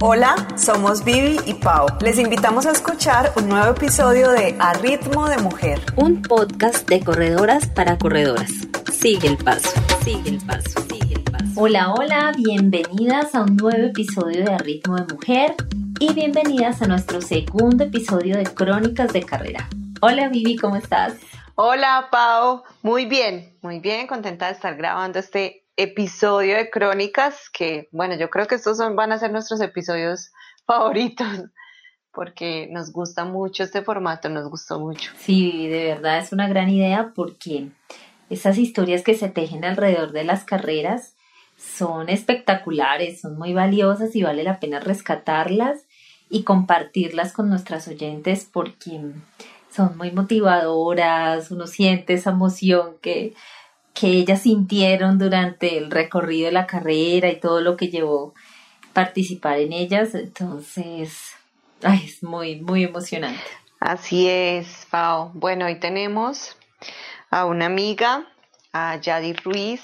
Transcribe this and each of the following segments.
Hola, somos Vivi y Pau. Les invitamos a escuchar un nuevo episodio de A Ritmo de Mujer, un podcast de corredoras para corredoras. Sigue el paso, sigue el paso, sigue el paso. Hola, hola, bienvenidas a un nuevo episodio de A Ritmo de Mujer y bienvenidas a nuestro segundo episodio de Crónicas de Carrera. Hola Vivi, ¿cómo estás? Hola Pau, muy bien, muy bien, contenta de estar grabando este episodio de Crónicas, que bueno, yo creo que estos son, van a ser nuestros episodios favoritos, porque nos gusta mucho este formato, nos gustó mucho. Sí, de verdad es una gran idea porque esas historias que se tejen alrededor de las carreras son espectaculares, son muy valiosas y vale la pena rescatarlas y compartirlas con nuestras oyentes porque son muy motivadoras, uno siente esa emoción que que ellas sintieron durante el recorrido de la carrera y todo lo que llevó participar en ellas. Entonces, ay, es muy, muy emocionante. Así es, Pau. Bueno, hoy tenemos a una amiga, a Yadi Ruiz,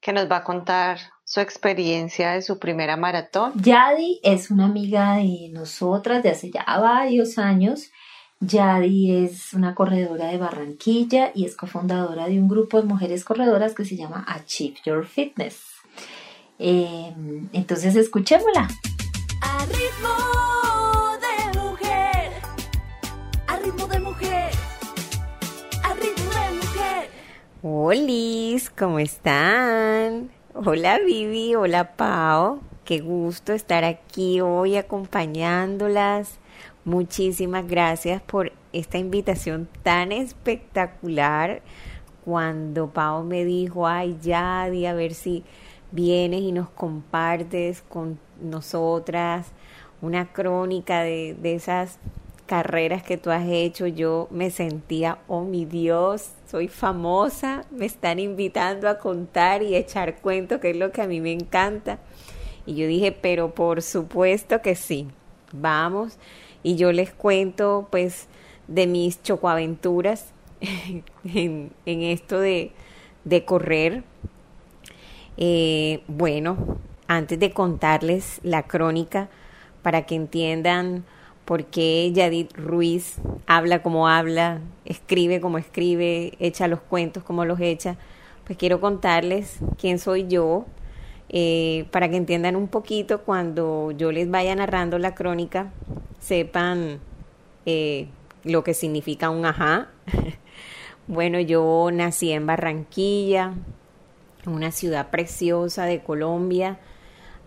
que nos va a contar su experiencia de su primera maratón. Yadi es una amiga de nosotras de hace ya varios años Yadi es una corredora de Barranquilla y es cofundadora de un grupo de mujeres corredoras que se llama Achieve Your Fitness. Em, entonces escuchémosla. A ritmo de mujer, a ritmo de mujer, a ritmo de mujer. Hola, ¿cómo están? Hola Vivi, hola Pau, qué gusto estar aquí hoy acompañándolas Muchísimas gracias por esta invitación tan espectacular. Cuando Pau me dijo, ay, Yadi, a ver si vienes y nos compartes con nosotras una crónica de, de esas carreras que tú has hecho, yo me sentía, oh mi Dios, soy famosa, me están invitando a contar y echar cuentos, que es lo que a mí me encanta. Y yo dije, pero por supuesto que sí, vamos y yo les cuento pues de mis chocoaventuras en, en esto de, de correr. Eh, bueno, antes de contarles la crónica, para que entiendan por qué Yadit Ruiz habla como habla, escribe como escribe, echa los cuentos como los echa, pues quiero contarles quién soy yo, eh, para que entiendan un poquito cuando yo les vaya narrando la crónica, sepan eh, lo que significa un ajá. bueno, yo nací en Barranquilla, una ciudad preciosa de Colombia,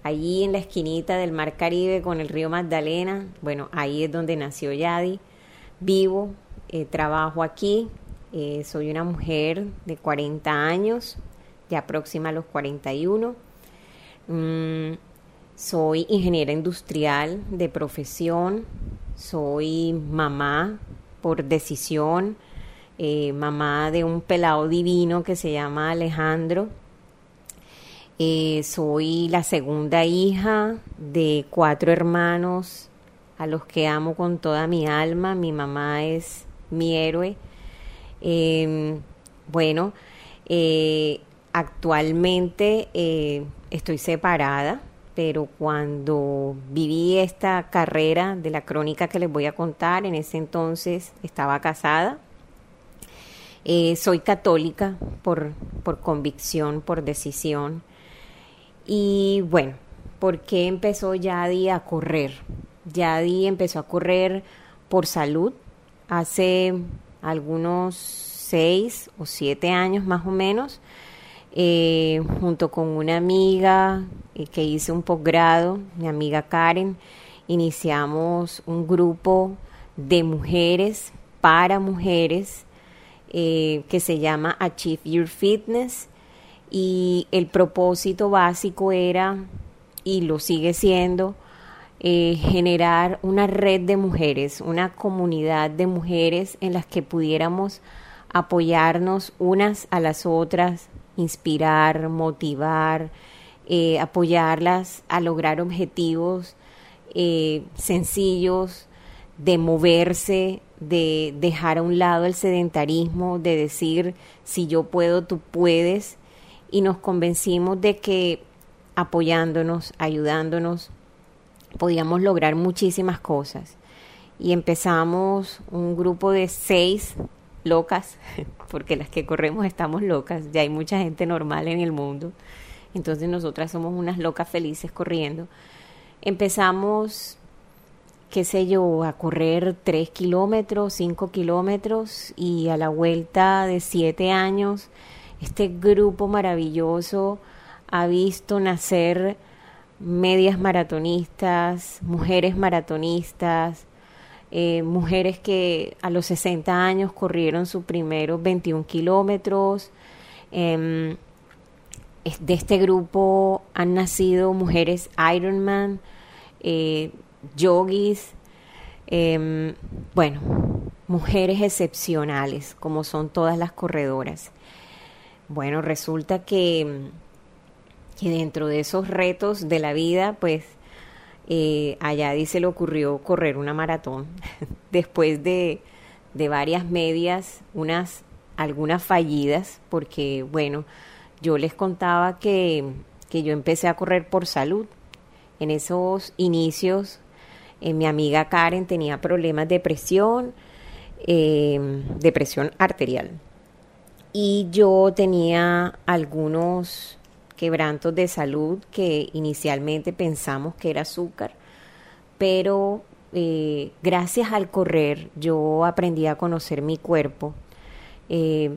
allí en la esquinita del Mar Caribe con el río Magdalena. Bueno, ahí es donde nació Yadi. Vivo, eh, trabajo aquí, soy una mujer de 40 años, ya próxima a los 41 Mm, soy ingeniera industrial de profesión, soy mamá por decisión, eh, mamá de un pelado divino que se llama Alejandro. Eh, soy la segunda hija de cuatro hermanos a los que amo con toda mi alma. Mi mamá es mi héroe. Em, bueno, eh, actualmente estoy separada, pero cuando viví esta carrera de la crónica que les voy a contar, en ese entonces estaba casada. Eh, soy católica por, por convicción, por decisión. Y bueno, ¿por qué empezó Yadi a correr? Yadi empezó a correr por salud hace algunos seis o siete años más o menos. Eh, junto con una amiga eh, que hice un posgrado, mi amiga Karen, iniciamos un grupo de mujeres para mujeres eh, que se llama Achieve Your Fitness y el propósito básico era, y lo sigue siendo, generar una red de mujeres, una comunidad de mujeres en las que pudiéramos apoyarnos unas a las otras, inspirar, motivar, eh, apoyarlas a lograr objetivos eh, sencillos, de moverse, de dejar a un lado el sedentarismo, de decir, si yo puedo, tú puedes, y nos convencimos de que apoyándonos, ayudándonos, podíamos lograr muchísimas cosas. Y empezamos un grupo de seis locas, porque las que corremos estamos locas, ya hay mucha gente normal en el mundo, entonces nosotras somos unas locas felices corriendo. Empezamos, qué sé yo, a correr tres kilómetros, cinco kilómetros y a la vuelta de siete años, este grupo maravilloso ha visto nacer medias maratonistas, mujeres maratonistas, eh, mujeres que a los 60 años corrieron sus primeros 21 kilómetros. Em, de este grupo han nacido mujeres Ironman, eh, yogis, em, bueno, mujeres excepcionales, como son todas las corredoras. Bueno, resulta que, que dentro de esos retos de la vida, pues eh, allá dice le ocurrió correr una maratón después de, de varias medias, unas algunas fallidas, porque bueno, yo les contaba que, que yo empecé a correr por salud. En esos inicios, eh, mi amiga Karen tenía problemas de presión, eh, de presión arterial. Y yo tenía algunos quebrantos de salud que inicialmente pensamos que era azúcar, pero eh, gracias al correr yo aprendí a conocer mi cuerpo. Eh,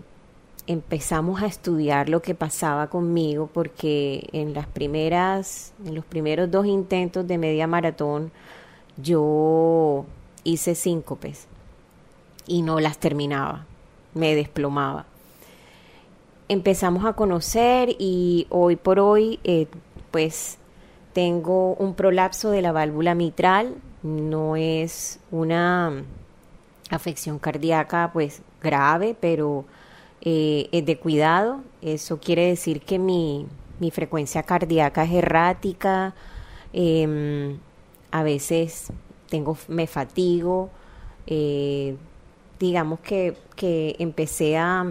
empezamos a estudiar lo que pasaba conmigo porque en las primeras, en los primeros dos intentos de media maratón, yo hice síncopes y no las terminaba, me desplomaba empezamos a conocer y hoy por hoy eh, pues tengo un prolapso de la válvula mitral, no es una afección cardíaca pues grave, pero eh, es de cuidado, eso quiere decir que mi, mi frecuencia cardíaca es errática, em, a veces tengo, me fatigo, eh, digamos que, que empecé a,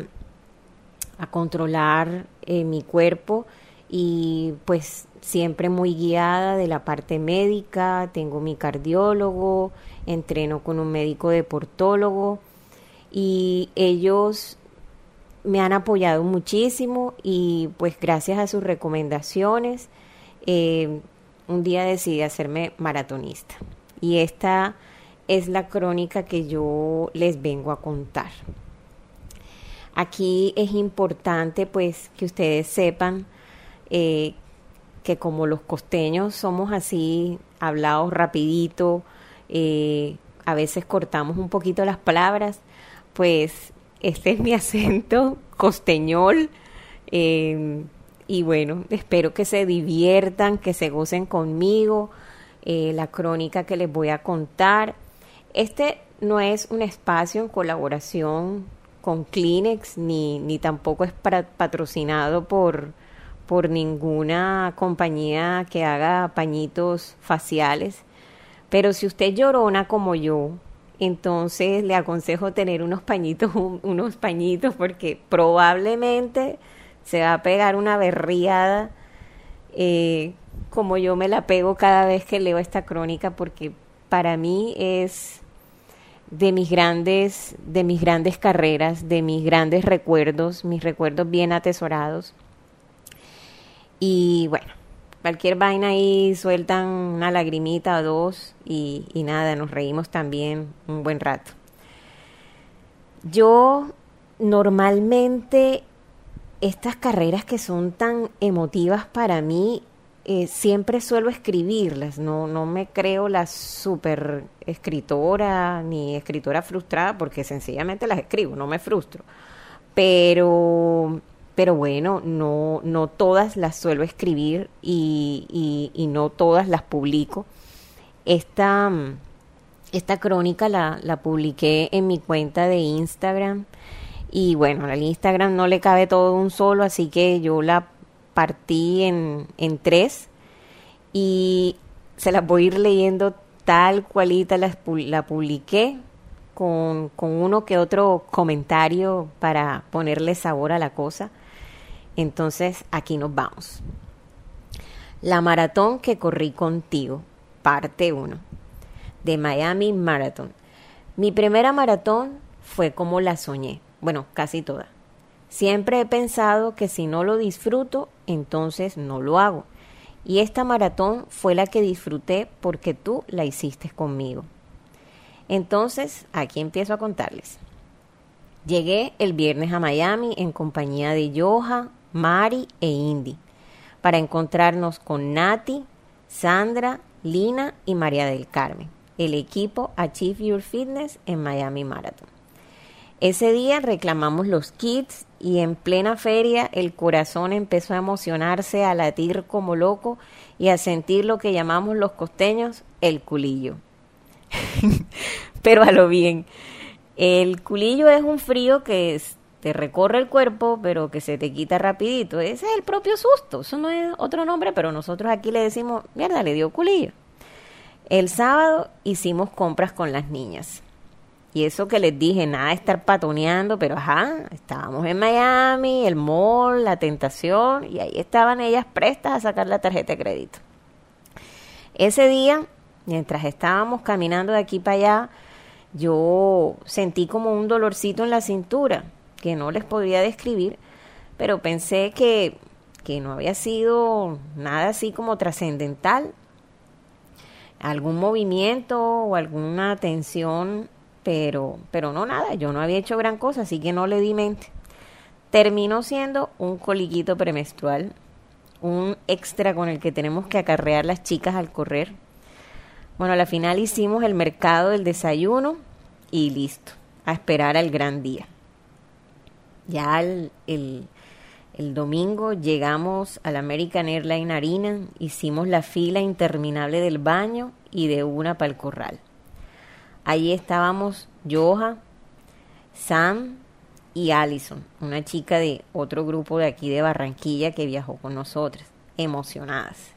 a controlar eh, mi cuerpo y pues siempre muy guiada de la parte médica, tengo mi cardiólogo, entreno con un médico deportólogo y ellos me han apoyado muchísimo y pues gracias a sus recomendaciones eh, un día decidí hacerme maratonista y esta es la crónica que yo les vengo a contar. Aquí es importante pues que ustedes sepan eh, que como los costeños somos así, hablados rapidito, eh, a veces cortamos un poquito las palabras, pues este es mi acento costeñol. Em, y bueno, espero que se diviertan, que se gocen conmigo, eh, la crónica que les voy a contar. Este no es un espacio en colaboración con Kleenex ni, ni tampoco es patrocinado por, por ninguna compañía que haga pañitos faciales. Pero si usted llorona como yo, entonces le aconsejo tener unos pañitos, unos pañitos, porque probablemente se va a pegar una berriada eh, como yo me la pego cada vez que leo esta crónica, porque para mí es de mis grandes, de mis grandes carreras, de mis grandes recuerdos, mis recuerdos bien atesorados. Y bueno, cualquier vaina ahí sueltan una lagrimita o dos y, y nada, nos reímos también un buen rato. Yo normalmente estas carreras que son tan emotivas para mí eh, siempre suelo escribirlas, no, no me creo la super escritora ni escritora frustrada porque sencillamente las escribo, no me frustro. Pero, pero bueno, no, no todas las suelo escribir y, y, no todas las publico. Esta, esta crónica la, la publiqué en mi cuenta de Instagram y bueno, al Instagram no le cabe todo un solo, así que yo la partí en, en tres y se las voy a ir leyendo tal cualita la, la publiqué con, con uno que otro comentario para ponerle sabor a la cosa. Entonces aquí nos vamos. La maratón que corrí contigo. parte 1 de Miami Marathon. Mi primera maratón fue como la soñé, bueno, casi toda. Siempre he pensado que si no lo disfruto, entonces no lo hago. Y esta maratón fue la que disfruté porque tú la hiciste conmigo. Entonces, aquí empiezo a contarles. Llegué el viernes a Miami en compañía de Joha, Mari e Indy para encontrarnos con Nati, Sandra, Lina y María del Carmen, el equipo Achieve Your Fitness en Miami Marathon. Ese día reclamamos los kits y en plena feria el corazón empezó a emocionarse, a latir como loco y a sentir lo que llamamos los costeños el culillo. Pero a lo bien. El culillo es un frío que es te recorre el cuerpo, pero que se te quita rapidito. Ese es el propio susto. Eso no es otro nombre, pero nosotros aquí le decimos, mierda, le dio culillo. El sábado hicimos compras con las niñas. Y eso que les dije, nada de estar patoneando, pero ajá, estábamos en Miami, el mall, la tentación, y ahí estaban ellas prestas a sacar la tarjeta de crédito. Ese día, mientras estábamos caminando de aquí para allá, yo sentí como un dolorcito en la cintura que no les podía describir, pero pensé que, que no había sido nada así como trascendental, algún movimiento o alguna tensión, pero, pero no nada, yo no había hecho gran cosa, así que no le di mente. Terminó siendo un coliquito premenstrual, un extra con el que tenemos que acarrear las chicas al correr. Bueno, a la final hicimos el mercado del desayuno y listo, a esperar al gran día. Ya el, el, domingo llegamos al American Airlines Arena, hicimos la fila interminable del baño y de una para el corral. Allí estábamos Joha, Sam y Allison, una chica de otro grupo de aquí de Barranquilla que viajó con nosotras, emocionadas.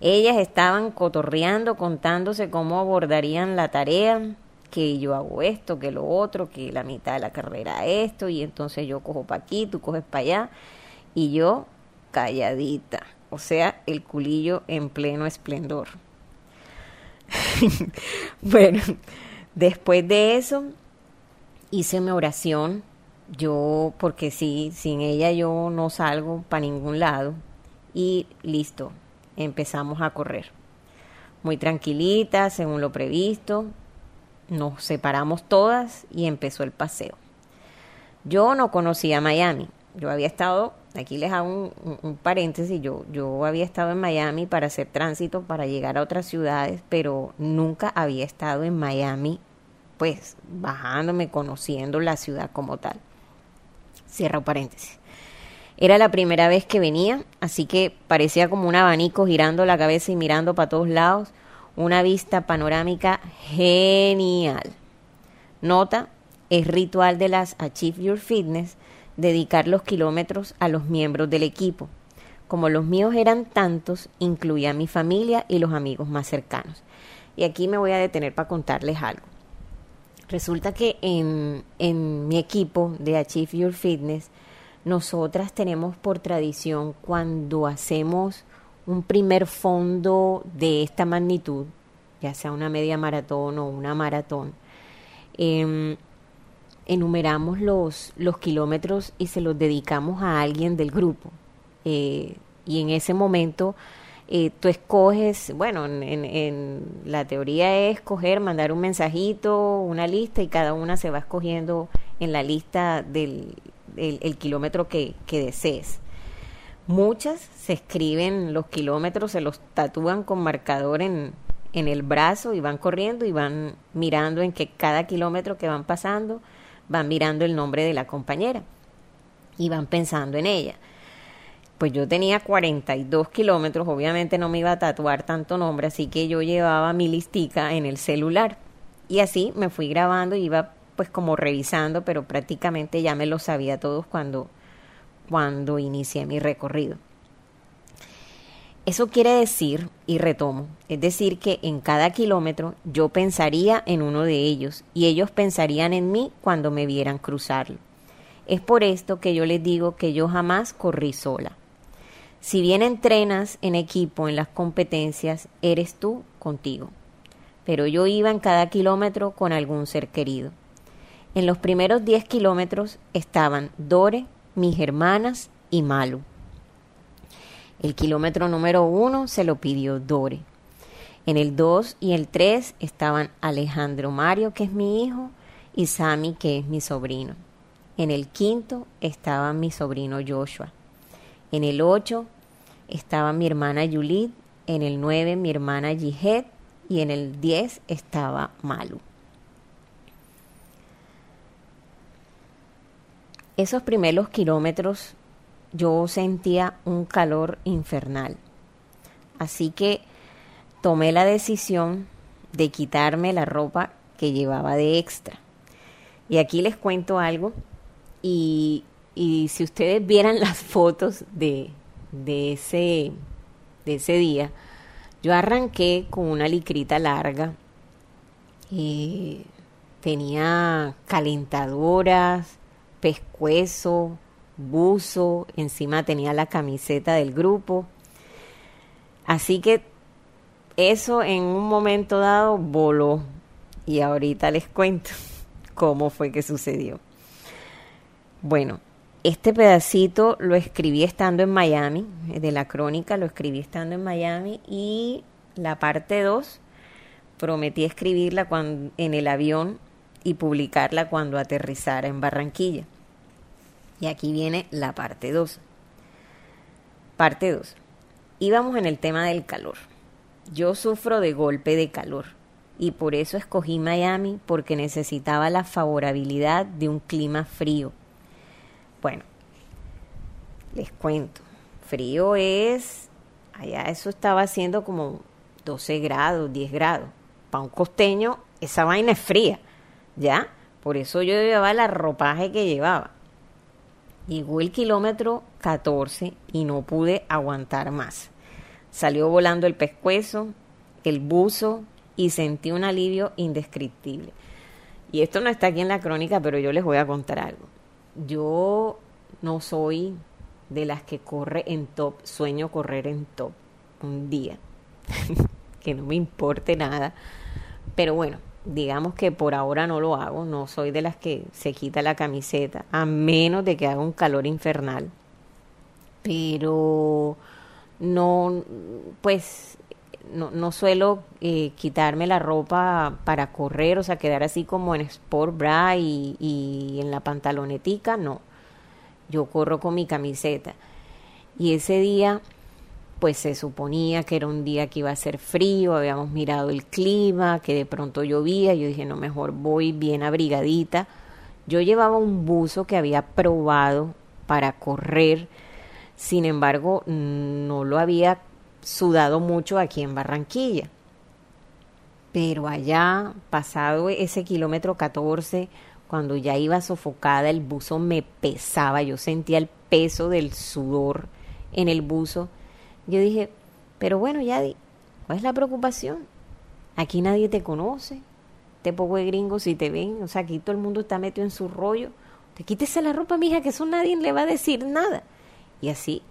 Ellas estaban cotorreando, contándose cómo abordarían la tarea, que yo hago esto, que lo otro, que la mitad de la carrera esto, y entonces yo cojo para aquí, tú coges para allá, y yo calladita, o sea, el culillo en pleno esplendor. bueno, después de eso hice mi oración, yo, porque sí, sin ella yo no salgo para ningún lado, y listo, empezamos a correr. Muy tranquilita, según lo previsto, nos separamos todas y empezó el paseo. Yo no conocía Miami. Yo había estado, aquí les hago un, paréntesis, yo, yo había estado en Miami para hacer tránsito, para llegar a otras ciudades, pero nunca había estado en Miami, pues bajándome, conociendo la ciudad como tal. Cierro paréntesis. Era la primera vez que venía, así que parecía como un abanico girando la cabeza y mirando para todos lados una vista panorámica genial. Nota, es ritual de las Achieve Your Fitness dedicar los kilómetros a los miembros del equipo. Como los míos eran tantos, incluía a mi familia y los amigos más cercanos. Y aquí me voy a detener para contarles algo. Resulta que en, en mi equipo de Achieve Your Fitness, nosotras tenemos por tradición cuando hacemos un primer fondo de esta magnitud, ya sea una media maratón o una maratón, em, enumeramos los, los kilómetros y se los dedicamos a alguien del grupo. Eh, y en ese momento eh, tú escoges, bueno, en, la teoría es escoger, mandar un mensajito, una lista y cada una se va escogiendo en la lista del el, kilómetro que, que desees. Muchas se escriben los kilómetros, se los tatúan con marcador en, en el brazo y van corriendo y van mirando en que cada kilómetro que van pasando van mirando el nombre de la compañera y van pensando en ella. Pues yo tenía 42 kilómetros, obviamente no me iba a tatuar tanto nombre, así que yo llevaba mi listica en el celular. Y así me fui grabando iba pues como revisando, pero prácticamente ya me lo sabía todos cuando cuando inicié mi recorrido. Eso quiere decir, y retomo, es decir, que en cada kilómetro yo pensaría en uno de ellos y ellos pensarían en mí cuando me vieran cruzarlo. Es por esto que yo les digo que yo jamás corrí sola. Si bien entrenas en equipo en las competencias, eres tú contigo, pero yo iba en cada kilómetro con algún ser querido. En los primeros 10 kilómetros estaban Dore, mis hermanas y Malu. El kilómetro número uno se lo pidió Dore. En el 2 y el 3 estaban Alejandro Mario, que es mi hijo, y Sammy, que es mi sobrino. En el quinto estaba mi sobrino Joshua. En el 8 estaba mi hermana Yulit. En el 9 mi hermana Jihet. Y en el 10 estaba Malu. Esos primeros kilómetros yo sentía un calor infernal. Así que tomé la decisión de quitarme la ropa que llevaba de extra. Y aquí les cuento algo. Y, si ustedes vieran las fotos de, de, ese, de ese día, yo arranqué con una licrita larga. y tenía calentadoras, pescuezo, buzo, encima tenía la camiseta del grupo. Así que eso en un momento dado voló y ahorita les cuento cómo fue que sucedió. Bueno, este pedacito lo escribí estando en Miami, de la crónica lo escribí estando en Miami y la parte 2 prometí escribirla cuando, en el avión y publicarla cuando aterrizara en Barranquilla. Y aquí viene la parte 2. Parte 2. Íbamos en el tema del calor. Yo sufro de golpe de calor y por eso escogí Miami porque necesitaba la favorabilidad de un clima frío. Bueno, les cuento. Frío es, allá eso estaba haciendo como 12 grados, 10 grados. Para un costeño esa vaina es fría, ¿ya? Por eso yo llevaba la ropaje que llevaba. Llegó el kilómetro 14 y no pude aguantar más. Salió volando el pescuezo, el buzo y sentí un alivio indescriptible. Y esto no está aquí en la crónica, pero yo les voy a contar algo. Yo no soy de las que corre en top, sueño correr en top un día, que no me importe nada. Pero bueno, digamos que por ahora no lo hago, no soy de las que se quita la camiseta, a menos de que haga un calor infernal. Pero no, pues no, no suelo eh, quitarme la ropa para correr, o sea, quedar así como en sport bra y, y en la pantalonetica, no. Yo corro con mi camiseta. Y ese día pues se suponía que era un día que iba a ser frío, habíamos mirado el clima, que de pronto llovía, yo dije, no, mejor voy bien abrigadita. Yo llevaba un buzo que había probado para correr, sin embargo, no lo había sudado mucho aquí en Barranquilla. Pero allá, pasado ese kilómetro 14, cuando ya iba sofocada, el buzo me pesaba, yo sentía el peso del sudor en el buzo yo dije, pero bueno, Yadi, ¿cuál es la preocupación? Aquí nadie te conoce, te poco de gringos si te ven, o sea, aquí todo el mundo está metido en su rollo. Te quítese la ropa, mija, que eso nadie le va a decir nada. Y así,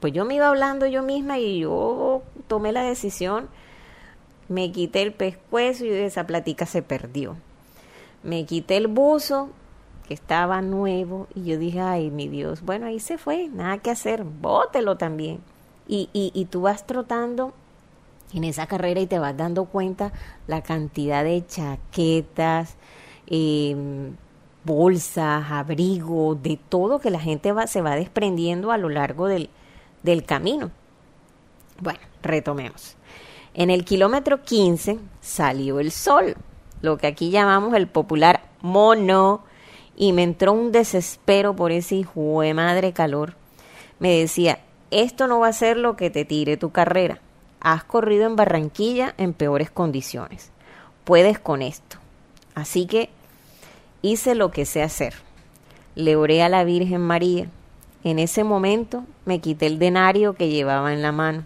pues yo me iba hablando yo misma y yo tomé la decisión, me quité el pescuezo y esa platica se perdió. Me quité el buzo, que estaba nuevo, y yo dije, ay, mi Dios, bueno, ahí se fue, nada que hacer, bótelo también y, tú vas trotando en esa carrera y te vas dando cuenta la cantidad de chaquetas, em, bolsas, abrigos, de todo que la gente va, se va desprendiendo a lo largo del, del camino. Bueno, retomemos. En el kilómetro 15 salió el sol, lo que aquí llamamos el popular mono, y me entró un desespero por ese hijo de madre calor. Me decía, esto no va a ser lo que te tire tu carrera. Has corrido en Barranquilla en peores condiciones. Puedes con esto. Así que hice lo que sé hacer. Le oré a la Virgen María. En ese momento me quité el denario que llevaba en la mano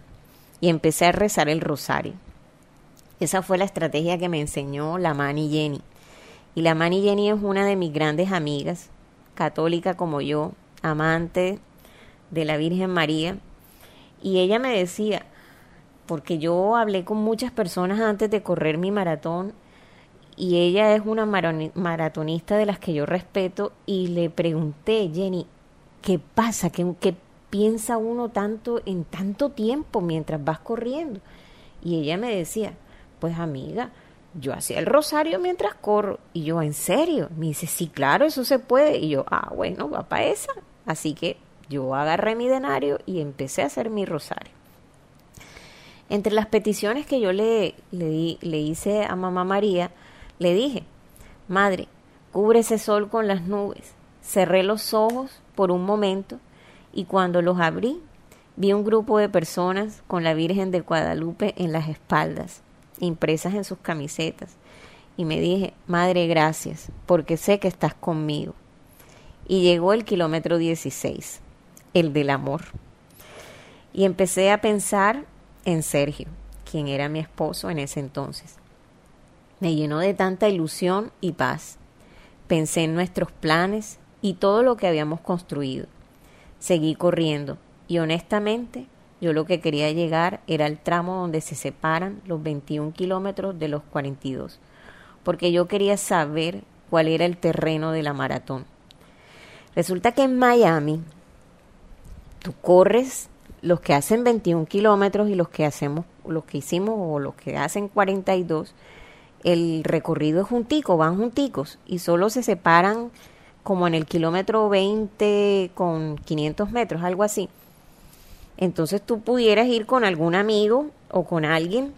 y empecé a rezar el rosario. Esa fue la estrategia que me enseñó la Mani Jenny. Y la Mani Jenny es una de mis grandes amigas, católica como yo, amante de la Virgen María y ella me decía, porque yo hablé con muchas personas antes de correr mi maratón y ella es una maratonista de las que yo respeto y le pregunté, Jenny, ¿qué pasa? ¿Qué, ¿Qué, piensa uno tanto en tanto tiempo mientras vas corriendo? Y ella me decía, pues amiga, yo hacía el rosario mientras corro. Y yo, ¿en serio? Me dice, sí, claro, eso se puede. Y yo, ah, bueno, va para esa. Así que yo agarré mi denario y empecé a hacer mi rosario. Entre las peticiones que yo le, le, le hice a mamá María, le dije, Madre, cubre ese sol con las nubes. Cerré los ojos por un momento y cuando los abrí vi un grupo de personas con la Virgen de Guadalupe en las espaldas, impresas en sus camisetas. Y me dije, Madre, gracias, porque sé que estás conmigo. Y llegó el kilómetro 16 el del amor. Y empecé a pensar en Sergio, quien era mi esposo en ese entonces. Me llenó de tanta ilusión y paz. Pensé en nuestros planes y todo lo que habíamos construido. Seguí corriendo y honestamente yo lo que quería llegar era el tramo donde se separan los 21 kilómetros de los 42, porque yo quería saber cuál era el terreno de la maratón. Resulta que en Miami tú corres los que hacen 21 kilómetros y los que hacemos, los que hicimos o los que hacen 42, el recorrido es juntico, van junticos y solo se separan como en el kilómetro 20 con 500 metros, algo así. Entonces tú pudieras ir con algún amigo o con alguien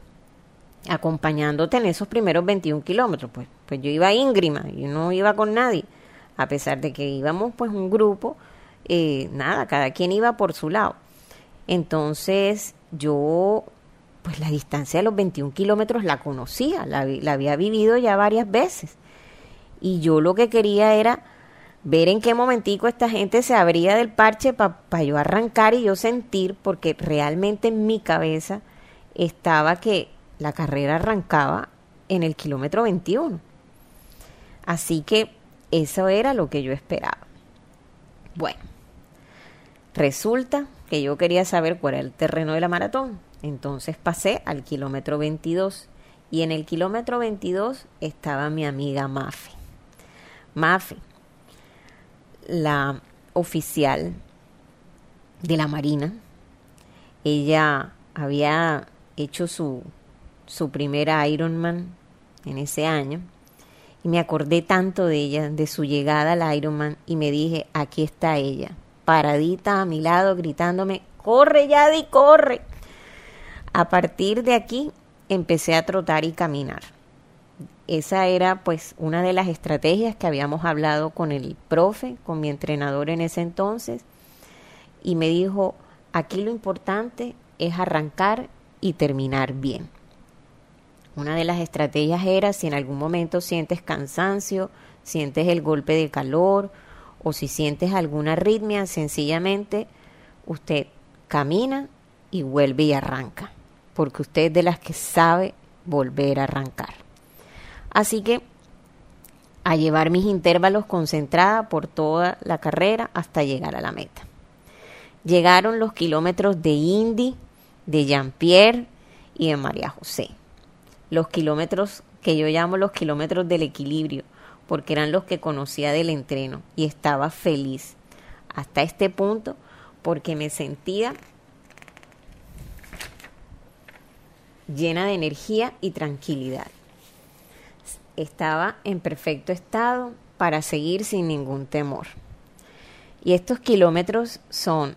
acompañándote en esos primeros 21 kilómetros. Pues, pues yo iba íngrima, yo no iba con nadie, a pesar de que íbamos pues un grupo eh, nada, cada quien iba por su lado. Entonces yo, pues la distancia de los 21 kilómetros la conocía, la, había vivido ya varias veces. Y yo lo que quería era ver en qué momentico esta gente se abría del parche para yo arrancar y yo sentir, porque realmente en mi cabeza estaba que la carrera arrancaba en el kilómetro 21. Así que eso era lo que yo esperaba. Bueno, Resulta que yo quería saber cuál era el terreno de la maratón. Entonces pasé al kilómetro 22 y en el kilómetro 22 estaba mi amiga Mafe. Mafe, la oficial de la Marina, ella había hecho su, su primer Ironman en ese año y me acordé tanto de ella, de su llegada al Ironman y me dije, aquí está ella, paradita a mi lado gritándome, corre Yadi, corre. A partir de aquí empecé a trotar y caminar. Esa era pues una de las estrategias que habíamos hablado con el profe, con mi entrenador en ese entonces, y me dijo, aquí lo importante es arrancar y terminar bien. Una de las estrategias era si en algún momento sientes cansancio, sientes el golpe de calor o si sientes alguna arritmia, sencillamente usted camina y vuelve y arranca, porque usted es de las que sabe volver a arrancar. Así que a llevar mis intervalos concentrada por toda la carrera hasta llegar a la meta. Llegaron los kilómetros de Indy, de Jean-Pierre y de María José. Los kilómetros que yo llamo los kilómetros del equilibrio, porque eran los que conocía del entreno y estaba feliz hasta este punto porque me sentía llena de energía y tranquilidad. Estaba en perfecto estado para seguir sin ningún temor. Y estos kilómetros son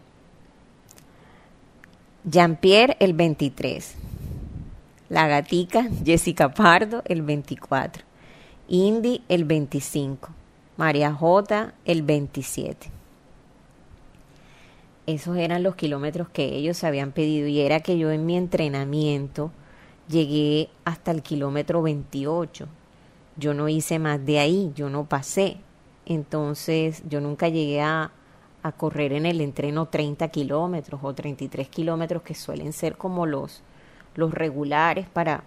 Jean-Pierre el 23, la gatica Jessica Pardo el 24, Indy el 25, María J el 27. Esos eran los kilómetros que ellos habían pedido y era que yo en mi entrenamiento llegué hasta el kilómetro 28. Yo no hice más de ahí, yo no pasé. Entonces yo nunca llegué a, a correr en el entreno 30 kilómetros o 33 kilómetros que suelen ser como los, los regulares para,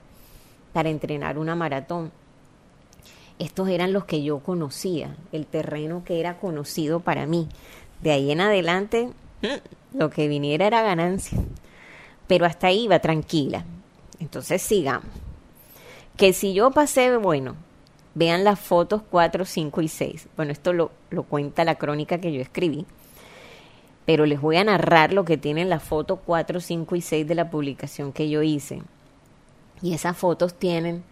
para entrenar una maratón estos eran los que yo conocía, el terreno que era conocido para mí. De ahí en adelante, mm, lo que viniera era ganancia. pero hasta ahí iba tranquila. Entonces sigamos. Que si yo pasé, bueno, vean las fotos 4, 5 y 6. Bueno, esto lo, lo cuenta la crónica que yo escribí pero les voy a narrar lo que tienen las fotos 4, 5 y 6 de la publicación que yo hice. Y esas fotos tienen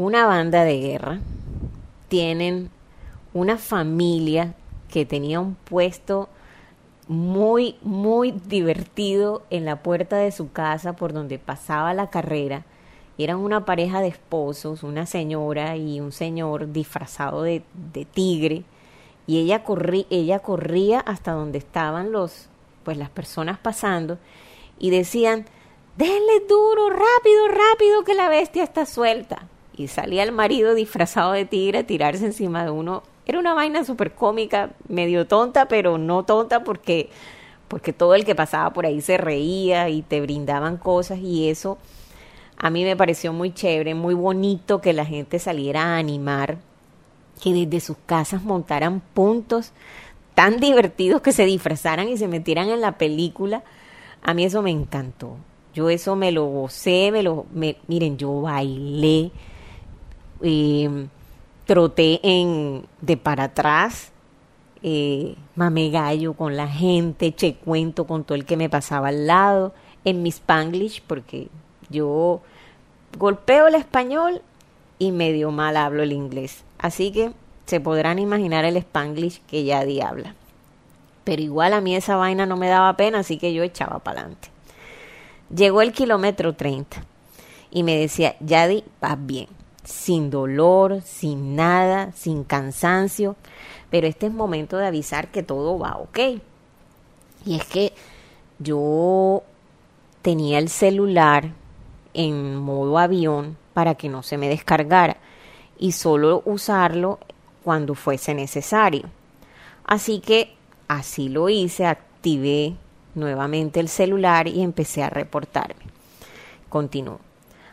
una banda de guerra, tienen una familia que tenía un puesto muy, muy divertido en la puerta de su casa por donde pasaba la carrera. Eran una pareja de esposos, una señora y un señor disfrazado de, tigre y ella, corría, ella corría hasta donde estaban los, pues las personas pasando y decían, denle duro, rápido, rápido, que la bestia está suelta. Y salía el marido disfrazado de tigre a tirarse encima de uno. Era una vaina súper cómica, medio tonta, pero no tonta porque, porque todo el que pasaba por ahí se reía y te brindaban cosas y eso a mí me pareció muy chévere, muy bonito que la gente saliera a animar que desde sus casas montaran puntos tan divertidos que se disfrazaran y se metieran en la película. A mí eso me encantó. Yo eso me lo gocé, me lo, miren, yo bailé, eh, troté en de para atrás, eh, mame gallo con la gente, eché cuento con todo el que me pasaba al lado, en mi spanglish, porque yo golpeo el español y medio mal hablo el inglés. Así que se podrán imaginar el spanglish que Yadi habla. Pero igual a mí esa vaina no me daba pena, así que yo echaba para adelante. Llegó el kilómetro 30 y me decía, Yadi, vas bien, sin dolor, sin nada, sin cansancio, pero este es momento de avisar que todo va ok. Y es que yo tenía el celular en modo avión para que no se me descargara y solo usarlo cuando fuese necesario. Así que así lo hice, activé nuevamente el celular y empecé a reportarme. Continuó.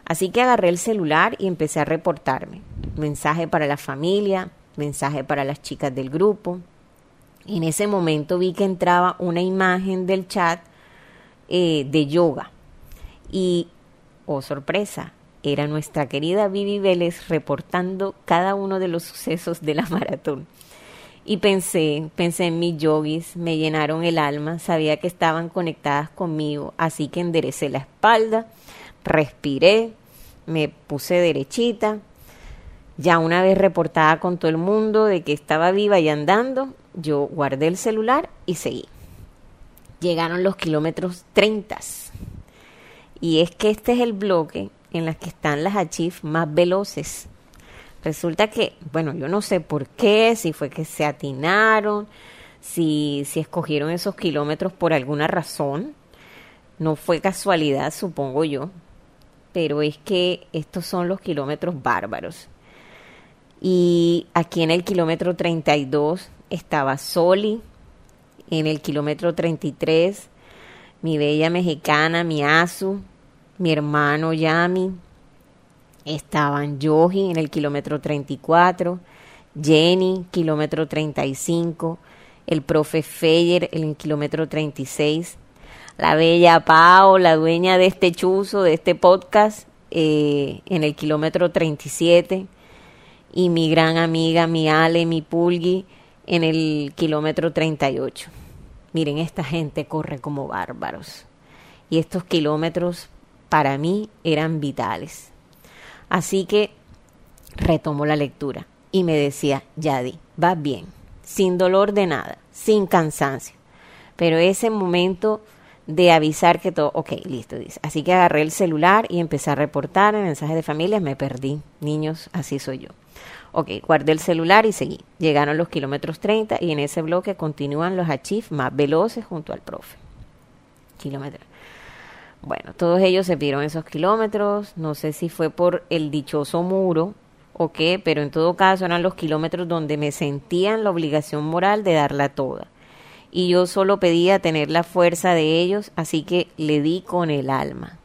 Así que agarré el celular y empecé a reportarme. Mensaje para la familia, mensaje para las chicas del grupo. En ese momento vi que entraba una imagen del chat eh, de yoga. Y, oh sorpresa, era nuestra querida Vivi Vélez reportando cada uno de los sucesos de la maratón. Y pensé, pensé en mis yogis, me llenaron el alma, sabía que estaban conectadas conmigo, así que enderecé la espalda, respiré, me puse derechita. Ya una vez reportada con todo el mundo de que estaba viva y andando, yo guardé el celular y seguí. Llegaron los kilómetros 30. Y es que este es el bloque en las que están las achif más veloces. Resulta que, bueno, yo no sé por qué, si fue que se atinaron, si, si escogieron esos kilómetros por alguna razón. No fue casualidad, supongo yo. Pero es que estos son los kilómetros bárbaros. Y aquí en el kilómetro 32 estaba Soli, en el kilómetro 33 mi bella mexicana, mi Azu, mi hermano Yami, estaban Yoji en el kilómetro 34, Jenny, kilómetro 35, el profe Feyer en el kilómetro 36, la bella Pao, la dueña de este chuzo, de este podcast, eh, en el kilómetro 37, y mi gran amiga, mi Ale, mi Pulgui, en el kilómetro 38. Miren, esta gente corre como bárbaros. Y estos kilómetros para mí eran vitales. Así que retomó la lectura y me decía, Yadi, va bien, sin dolor de nada, sin cansancio. Pero ese momento de avisar que todo, ok, listo, dice. Así que agarré el celular y empecé a reportar en mensajes de familia, me perdí. Niños, así soy yo. Ok, guardé el celular y seguí. Llegaron los kilómetros 30 y en ese bloque continúan los achif más veloces junto al profe. Kilómetros. Bueno, todos ellos se pidieron esos kilómetros, no sé si fue por el dichoso muro o qué, pero en todo caso eran los kilómetros donde me sentía en la obligación moral de darla toda. Y yo solo pedía tener la fuerza de ellos, así que le di con el alma.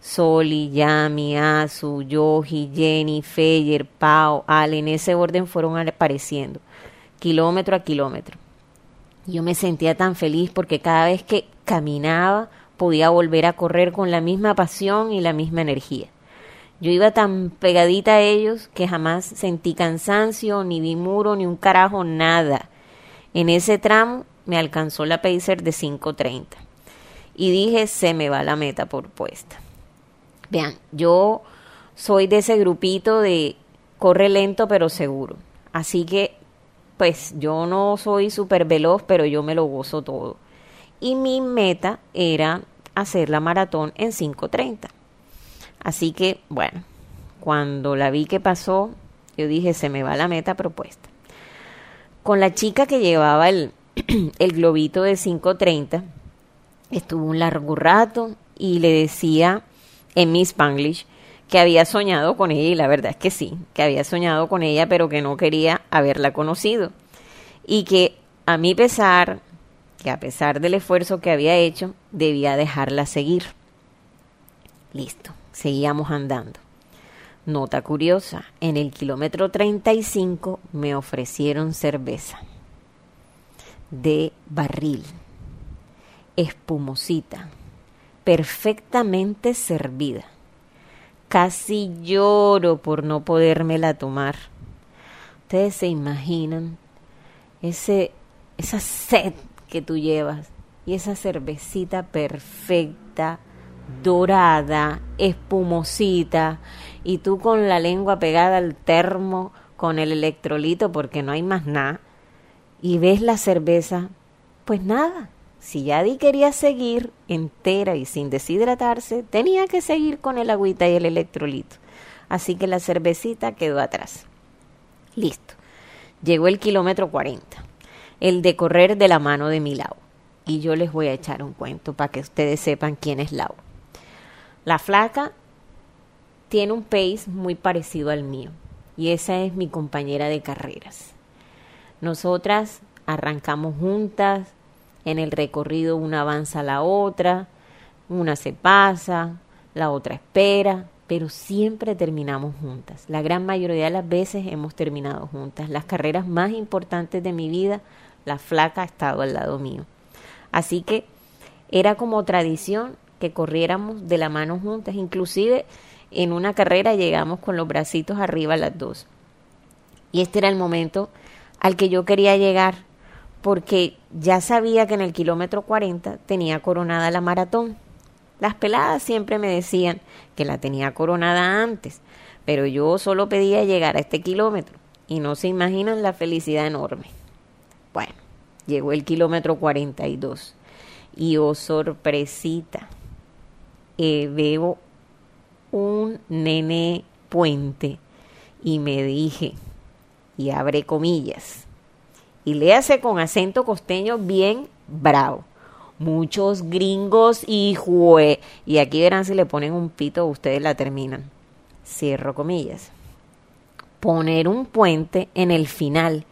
Soli, Yami, Azu, Yoji, Jenny, Feyer, Pau, Ale, en ese orden fueron apareciendo, kilómetro a kilómetro. Yo me sentía tan feliz porque cada vez que caminaba podía volver a correr con la misma pasión y la misma energía. Yo iba tan pegadita a ellos que jamás sentí cansancio, ni vi muro, ni un carajo, nada. En ese tramo me alcanzó la pacer de 5.30 y dije, se me va la meta por puesta. Vean, yo soy de ese grupito de corre lento pero seguro. Así que, pues yo no soy súper veloz, pero yo me lo gozo todo. Y mi meta era hacer la maratón en 5.30. Así que, bueno, cuando la vi que pasó, yo dije, se me va la meta propuesta. Con la chica que llevaba el, el globito de 5.30, estuvo un largo rato y le decía en mi Spanglish que había soñado con ella y la verdad es que sí, que había soñado con ella pero que no quería haberla conocido y que a mi pesar, que a pesar del esfuerzo que había hecho, debía dejarla seguir. Listo, seguíamos andando. Nota curiosa, en el kilómetro 35 me ofrecieron cerveza de barril, espumosita, perfectamente servida. Casi lloro por no podérmela tomar. Ustedes se imaginan ese, esa sed que tú llevas y esa cervecita perfecta, dorada, espumosita, y tú con la lengua pegada al termo con el electrolito porque no hay más nada, y ves la cerveza, pues nada, si Yadi quería seguir entera y sin deshidratarse, tenía que seguir con el agüita y el electrolito. Así que la cervecita quedó atrás. Listo. Llegó el kilómetro 40, el de correr de la mano de Milau. Y yo les voy a echar un cuento para que ustedes sepan quién es Lau. La flaca tiene un pace muy parecido al mío y esa es mi compañera de carreras. Nosotras arrancamos juntas, en el recorrido una avanza a la otra, una se pasa, la otra espera, pero siempre terminamos juntas. La gran mayoría de las veces hemos terminado juntas. Las carreras más importantes de mi vida, la flaca ha estado al lado mío. Así que era como tradición que corriéramos de la mano juntas, inclusive en una carrera llegamos con los bracitos arriba las dos. Y este era el momento al que yo quería llegar, porque ya sabía que en el kilómetro 40 tenía coronada la maratón. Las peladas siempre me decían que la tenía coronada antes, pero yo solo pedía llegar a este kilómetro y no se imaginan la felicidad enorme. Bueno, llegó el kilómetro 42 y oh sorpresita, eh, veo un nene puente y me dije, y abre comillas, y le hace con acento costeño bien bravo. Muchos gringos y jue. Y aquí verán si le ponen un pito, ustedes la terminan. Cierro comillas. Poner un puente en el final.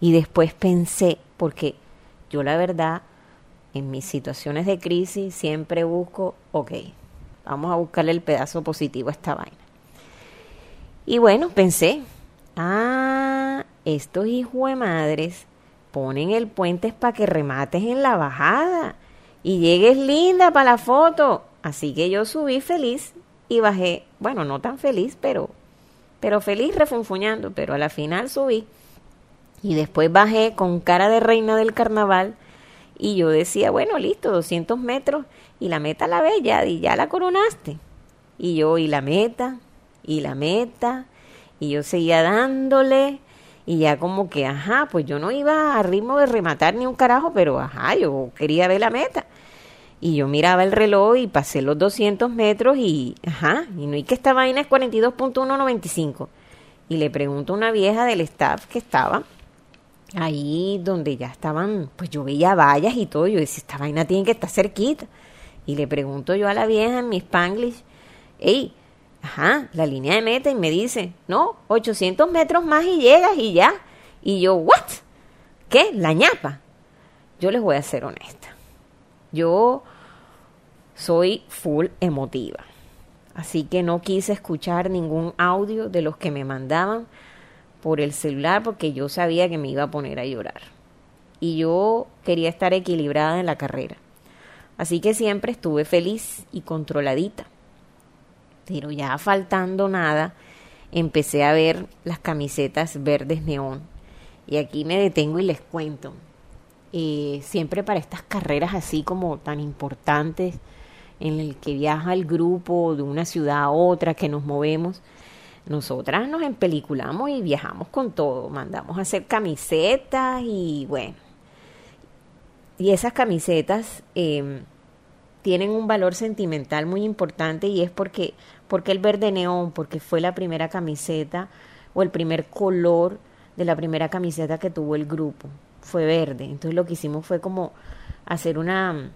Y después pensé, porque yo la verdad, en mis situaciones de crisis siempre busco, ok, vamos a buscarle el pedazo positivo a esta vaina. Y bueno, pensé, ah, estos hijos de madres ponen el puente para que remates en la bajada y llegues linda para la foto. Así que yo subí feliz y bajé, bueno, no tan feliz, pero, pero feliz refunfuñando, pero a la final subí. Y después bajé con cara de reina del carnaval y yo decía, bueno, listo, 200 metros y la meta la ves ya, y ya la coronaste. Y yo, y la meta, y la meta, y yo seguía dándole y ya como que, ajá, pues yo no iba a ritmo de rematar ni un carajo, pero ajá, yo quería ver la meta. Y yo miraba el reloj y pasé los 200 metros y, ajá, y no hay que esta vaina es 42.195. Y le pregunto a una vieja del staff que estaba ahí donde ya estaban, pues yo veía vallas y todo, yo decía, esta vaina tiene que estar cerquita. Y le pregunto yo a la vieja en mi spanglish, hey, ajá, la línea de meta y me dice, no, 800 metros más y llegas y ya. Y yo, ¿what? ¿Qué? La ñapa. Yo les voy a ser honesta. Yo soy full emotiva. Así que no quise escuchar ningún audio de los que me mandaban por el celular porque yo sabía que me iba a poner a llorar. Y yo quería estar equilibrada en la carrera. Así que siempre estuve feliz y controladita. Pero ya faltando nada, empecé a ver las camisetas verdes neón. Y aquí me detengo y les cuento. Eh, siempre para estas carreras así como tan importantes, en el que viaja el grupo de una ciudad a otra, que nos movemos, nosotras nos empeliculamos y viajamos con todo, mandamos a hacer camisetas y bueno. Y esas camisetas em, tienen un valor sentimental muy importante y es porque, porque el verde neón, porque fue la primera camiseta o el primer color de la primera camiseta que tuvo el grupo, fue verde. Entonces lo que hicimos fue como hacer una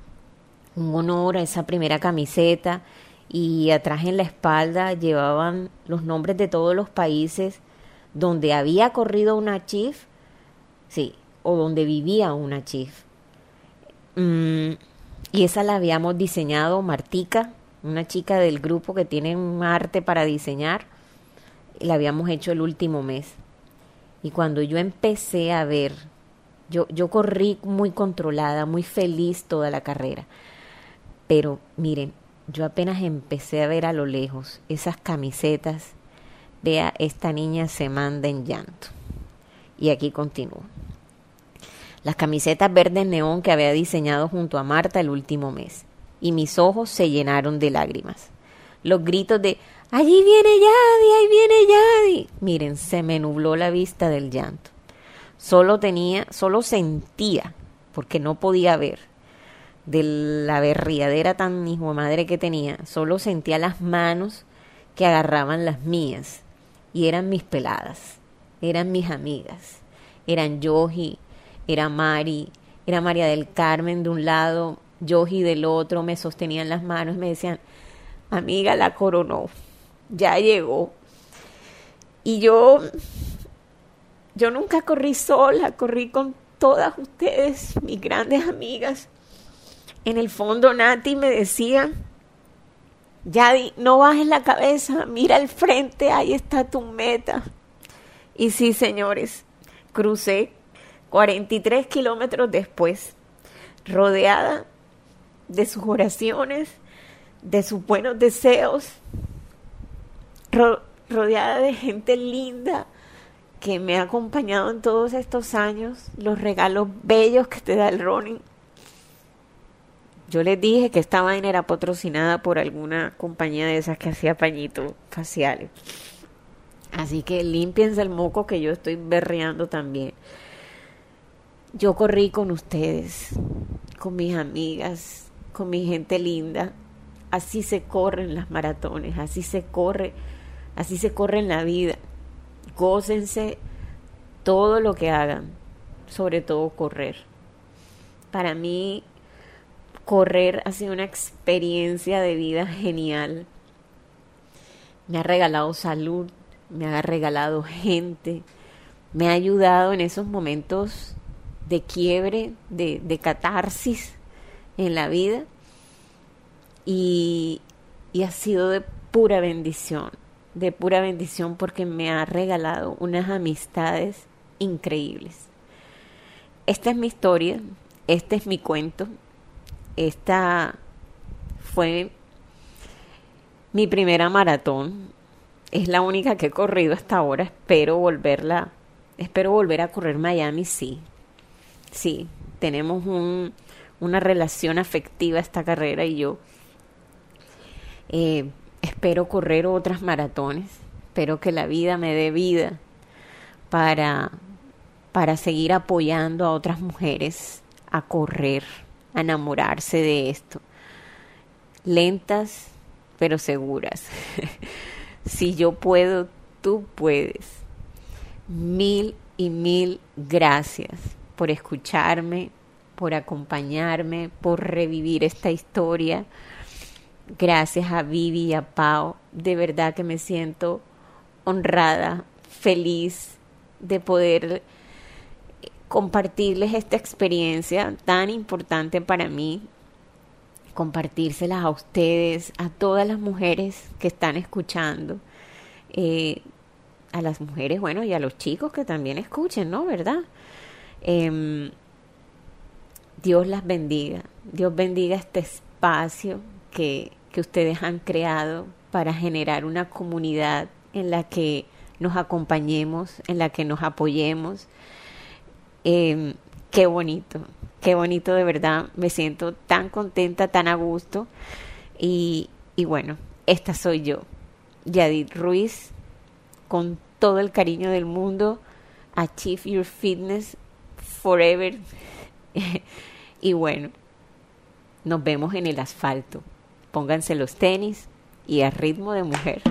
un honor a esa primera camiseta y atrás en la espalda llevaban los nombres de todos los países donde había corrido una chief, sí, o donde vivía una chief. Mm, y esa la habíamos diseñado Martica, una chica del grupo que tiene un arte para diseñar, la habíamos hecho el último mes. Y cuando yo empecé a ver, yo, yo corrí muy controlada, muy feliz toda la carrera. Pero miren, yo apenas empecé a ver a lo lejos esas camisetas, vea, esta niña se manda en llanto. Y aquí continúo. Las camisetas verdes neón que había diseñado junto a Marta el último mes. Y mis ojos se llenaron de lágrimas. Los gritos de Allí viene Yadi, ahí viene Yadi. Miren, se me nubló la vista del llanto. Solo tenía, solo sentía, porque no podía ver, de la berriadera tan hijo madre que tenía, solo sentía las manos que agarraban las mías y eran mis peladas, eran mis amigas, eran Yoji, era Mari, era María del Carmen de un lado, Yoji del otro, me sostenían las manos, me decían, amiga, la coronó, ya llegó. Y yo, yo nunca corrí sola, corrí con todas ustedes, mis grandes amigas, en el fondo Nati me decía, Yadi, no bajes la cabeza, mira al frente, ahí está tu meta. Y sí, señores, crucé 43 kilómetros después, rodeada de sus oraciones, de sus buenos deseos, rodeada de gente linda que me ha acompañado en todos estos años, los regalos bellos que te da el running yo les dije que esta vaina era patrocinada por alguna compañía de esas que hacía pañitos faciales. Así que limpiense el moco que yo estoy berreando también. Yo corrí con ustedes, con mis amigas, con mi gente linda. Así se corren las maratones, así se corre, así se corre en la vida. Gócense todo lo que hagan, sobre todo correr. Para mí correr ha sido una experiencia de vida genial. Me ha regalado salud, me ha regalado gente, me ha ayudado en esos momentos de quiebre, de, catarsis en la vida y, y ha sido de pura bendición, de pura bendición porque me ha regalado unas amistades increíbles. Esta es mi historia, este es mi cuento, esta fue mi primera maratón. Es la única que he corrido hasta ahora. Espero volverla. Espero volver a correr Miami, sí. Sí, tenemos un, una relación afectiva esta carrera y yo. Eh, espero correr otras maratones. Espero que la vida me dé vida para, para seguir apoyando a otras mujeres a correr enamorarse de esto. Lentas, pero seguras. si yo puedo, tú puedes. Mil y mil gracias por escucharme, por acompañarme, por revivir esta historia. Gracias a Vivi y a Pau. De verdad que me siento honrada, feliz de poder compartirles esta experiencia tan importante para mí, compartírselas a ustedes, a todas las mujeres que están escuchando, eh, a las mujeres, bueno, y a los chicos que también escuchen, ¿no? ¿Verdad? Em, Dios las bendiga, Dios bendiga este espacio que, que ustedes han creado para generar una comunidad en la que nos acompañemos, en la que nos apoyemos. Em, qué bonito, qué bonito de verdad. Me siento tan contenta, tan a gusto. Y, y bueno, esta soy yo, Yadid Ruiz, con todo el cariño del mundo. Achieve Your Fitness Forever. y bueno, nos vemos en el asfalto. Pónganse los tenis y a ritmo de mujer.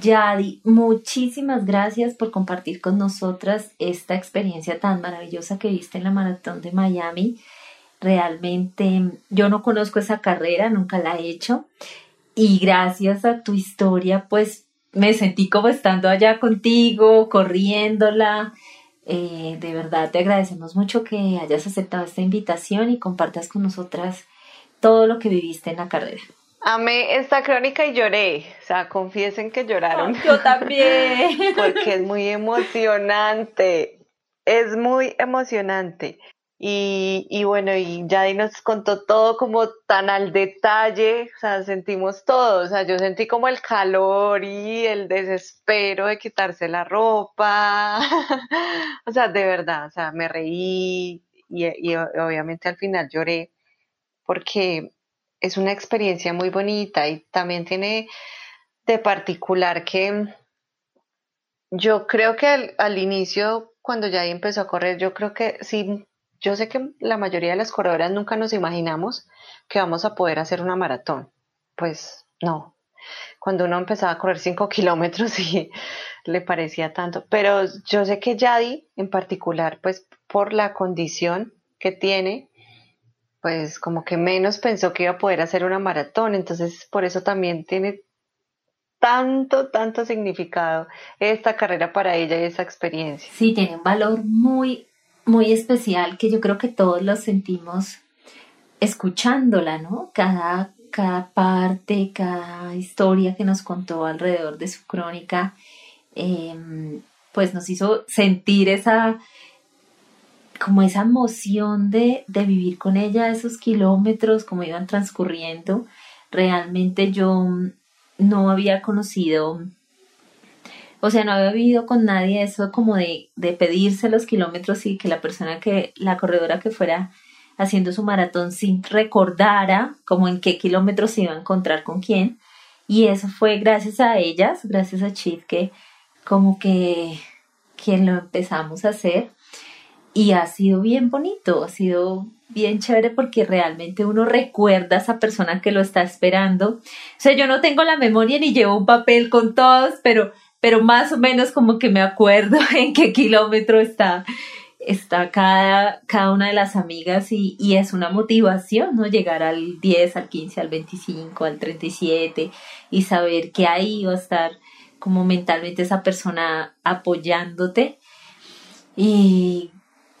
Yadi, muchísimas gracias por compartir con nosotras esta experiencia tan maravillosa que viste en la maratón de Miami. Realmente yo no conozco esa carrera, nunca la he hecho. Y gracias a tu historia, pues me sentí como estando allá contigo, corriéndola. Eh, de verdad te agradecemos mucho que hayas aceptado esta invitación y compartas con nosotras todo lo que viviste en la carrera. Amé esta crónica y lloré. O sea, confiesen que lloraron. yo también. Porque es muy emocionante. Es muy emocionante. Y, y bueno, y Yadi nos contó todo como tan al detalle, o sea, sentimos todo, o sea, yo sentí como el calor y el desespero de quitarse la ropa, o sea, de verdad, o sea, me reí y, y obviamente al final lloré porque es una experiencia muy bonita y también tiene de particular que yo creo que al, inicio, cuando ya empezó a correr, yo creo que sí, yo sé que la mayoría de las corredoras nunca nos imaginamos que vamos a poder hacer una maratón. Pues no. Cuando uno empezaba a correr 5 kilómetros y le parecía tanto. Pero yo sé que Yadi en particular, pues por la condición que tiene, pues como que menos pensó que iba a poder hacer una maratón, entonces por eso también tiene tanto, tanto significado esta carrera para ella y esa experiencia. Sí, tiene un valor muy, muy especial que yo creo que todos lo sentimos escuchándola, ¿no? Cada, cada parte, cada historia que nos contó alrededor de su crónica, em, pues nos hizo sentir esa, como esa emoción de, de vivir con ella esos kilómetros, como iban transcurriendo. Realmente yo no había conocido, o sea, no había vivido con nadie eso como de, de pedirse los kilómetros y que la persona que, la corredora que fuera haciendo su maratón sin recordara como en qué kilómetros se iba a encontrar con quién. Y eso fue gracias a ellas, gracias a Chit, que como que quien lo empezamos a hacer y ha sido bien bonito, ha sido bien chévere porque realmente uno recuerda a esa persona que lo está esperando. O sea, yo no tengo la memoria ni llevo un papel con todos, pero, pero más o menos como que me acuerdo en qué kilómetro está, está cada, cada una de las amigas y, y es una motivación, ¿no? Llegar al 10, al 15, al 25, al 37 y saber que ahí va a estar como mentalmente esa persona apoyándote. Y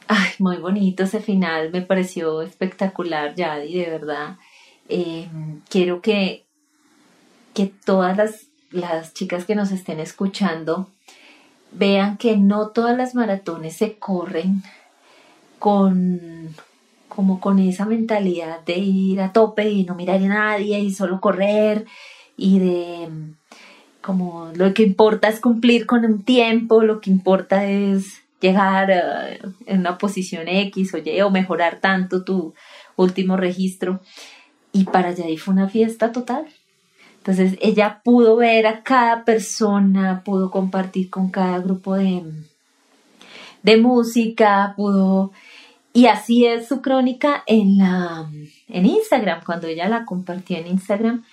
Ay, muy bonito ese final, me pareció espectacular, Yadi, de verdad. Eh, quiero que, que todas las, las chicas que nos estén escuchando vean que no todas las maratones se corren con como con esa mentalidad de ir a tope y no mirar a nadie y solo correr y de como lo que importa es cumplir con un tiempo, lo que importa es llegar eh, en una posición X o Y o mejorar tanto tu último registro. Y para Yadi fue una fiesta total. Entonces ella pudo ver a cada persona, pudo compartir con cada grupo de, de música, pudo... Y así es su crónica en, la, en Instagram, cuando ella la compartió en Instagram.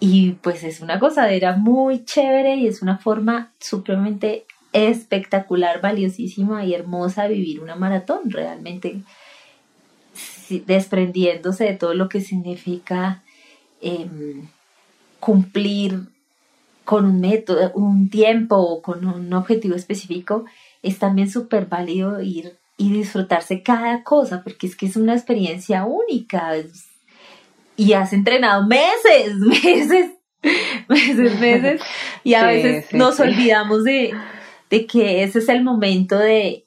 Y pues es una gozadera muy chévere y es una forma supremamente espectacular, valiosísima y hermosa vivir una maratón, realmente desprendiéndose de todo lo que significa em, cumplir con un método, un tiempo o con un objetivo específico, es también súper válido ir y disfrutarse cada cosa, porque es que es una experiencia única. Y has entrenado meses, meses, meses, meses, y a veces nos olvidamos de, de que ese es el momento de,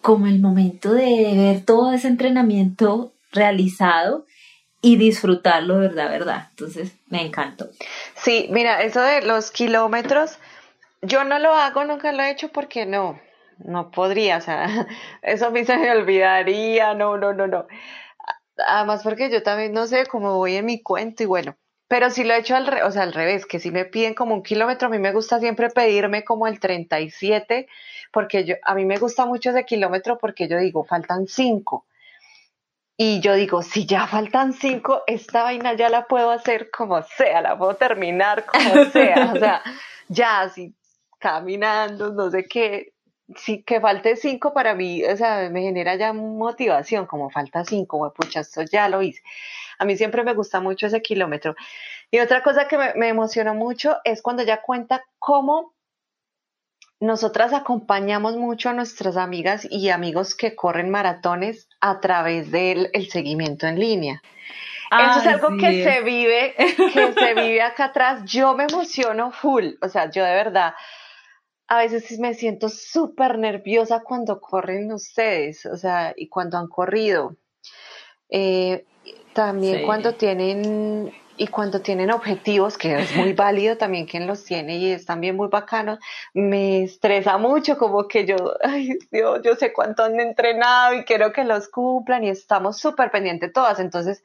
como el momento de ver todo ese entrenamiento realizado y disfrutarlo, verdad, verdad. Entonces, me encantó. Sí, mira, eso de los kilómetros, yo no lo hago, nunca lo he hecho porque no, no podría, o sea, eso a mí se me olvidaría, no, no, no, no. Además porque yo también no sé cómo voy en mi cuento y bueno, pero si lo he hecho al, o sea, al revés, que si me piden como un kilómetro, a mí me gusta siempre pedirme como el 37, porque yo, a mí me gusta mucho ese kilómetro porque yo digo, faltan cinco. Y yo digo, si ya faltan cinco, esta vaina ya la puedo hacer como sea, la puedo terminar como sea. O sea, ya así caminando, no sé qué, sí, que falte cinco para mí, o sea, me genera ya motivación, como falta cinco, pucha, esto ya lo hice. A mí siempre me gusta mucho ese kilómetro. Y otra cosa que me, me emocionó mucho es cuando ella cuenta cómo nosotras acompañamos mucho a nuestras amigas y amigos que corren maratones a través del seguimiento en línea. Eso es algo que se vive, que se vive acá atrás. Yo me emociono full, o sea, yo de verdad a veces me siento súper nerviosa cuando corren ustedes, o sea, y cuando han corrido. Eh, también cuando tienen y cuando tienen objetivos, que es muy válido también quien los tiene y es también muy bacano, me estresa mucho como que yo, ay Dios, yo sé cuánto han entrenado y quiero que los cumplan y estamos súper pendientes todas. Entonces,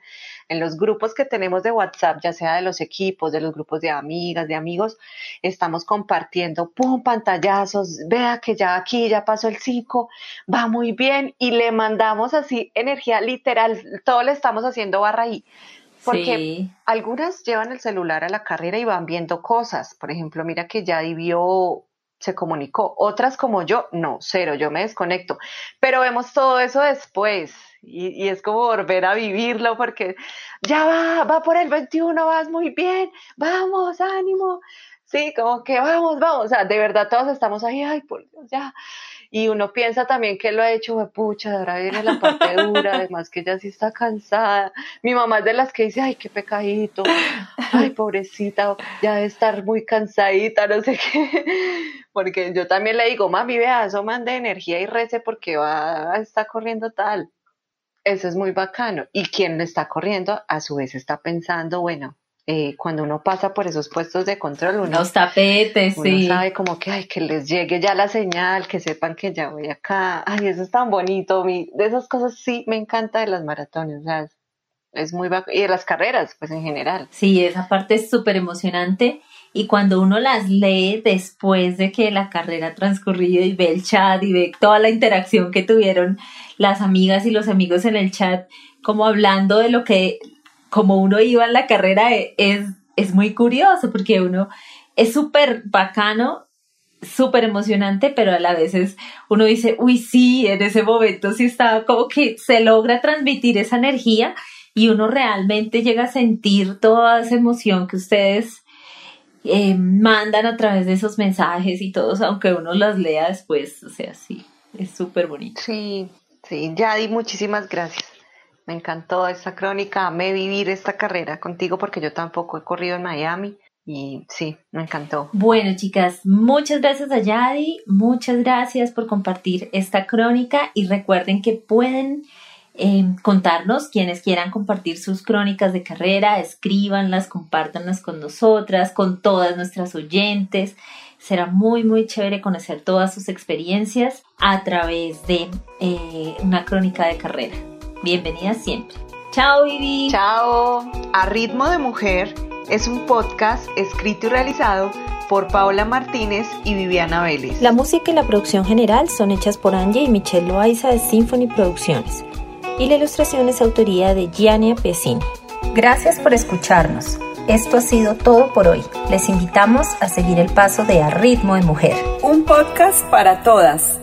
en los grupos que tenemos de WhatsApp, ya sea de los equipos, de los grupos de amigas, de amigos, estamos compartiendo, pum, pantallazos, vea que ya aquí ya pasó el 5, va muy bien y le mandamos así energía literal, todo le estamos haciendo barra ahí. Porque algunas llevan el celular a la carrera y van viendo cosas. Por ejemplo, mira que ya vio, se comunicó. Otras como yo, no, cero, yo me desconecto. Pero vemos todo eso después. Y, y, es como volver a vivirlo porque ya va, va por el 21, vas muy bien, vamos, ánimo. Sí, como que vamos, vamos. O sea, de verdad todos estamos ahí, ay, por Dios, ya y uno piensa también que lo ha hecho, de pucha, ahora viene la parte dura, además que ella sí está cansada. Mi mamá es de las que dice, ay, qué pecadito, ay, pobrecita, ya debe estar muy cansadita, no sé qué. Porque yo también le digo, mami, vea, eso mande energía y rece porque va a estar corriendo tal. Eso es muy bacano. Y quien está corriendo, a su vez está pensando, bueno, eh, cuando uno pasa por esos puestos de control, uno, los tapetes, uno sabe como que, ay, que les llegue ya la señal, que sepan que ya voy acá, ay, eso es tan bonito, de esas cosas sí me encanta de las maratones, o es muy y de las carreras, pues en general. Sí, esa parte es súper emocionante y cuando uno las lee después de que la carrera ha transcurrido y ve el chat y ve toda la interacción que tuvieron las amigas y los amigos en el chat, como hablando de lo que como uno iba en la carrera e, es, es muy curioso porque uno es súper bacano, súper emocionante, pero a la vez uno dice, uy, sí, en ese momento sí estaba como que se logra transmitir esa energía y uno realmente llega a sentir toda esa emoción que ustedes eh, mandan a través de esos mensajes y todos, aunque uno las lea después, o sea, sí, es súper bonito. Sí, sí, Yadi, muchísimas gracias. Me encantó esta crónica, amé vivir esta carrera contigo porque yo tampoco he corrido en Miami y sí, me encantó. Bueno, chicas, muchas gracias a Yadi, muchas gracias por compartir esta crónica y recuerden que pueden eh, contarnos quienes quieran compartir sus crónicas de carrera, escríbanlas, compártanlas con nosotras, con todas nuestras oyentes. Será muy, muy chévere conocer todas sus experiencias a través de eh, una crónica de carrera. Bienvenida siempre. Chao, Vivi. Chao. A Ritmo de Mujer es un podcast escrito y realizado por Paola Martínez y Viviana Vélez. La música y la producción general son hechas por Angie y Michelle Loaiza de Symphony Producciones. Y la ilustración es autoría de Giannia Pesini. Gracias por escucharnos. Esto ha sido todo por hoy. Les invitamos a seguir el paso de A Ritmo de Mujer. Un podcast para todas.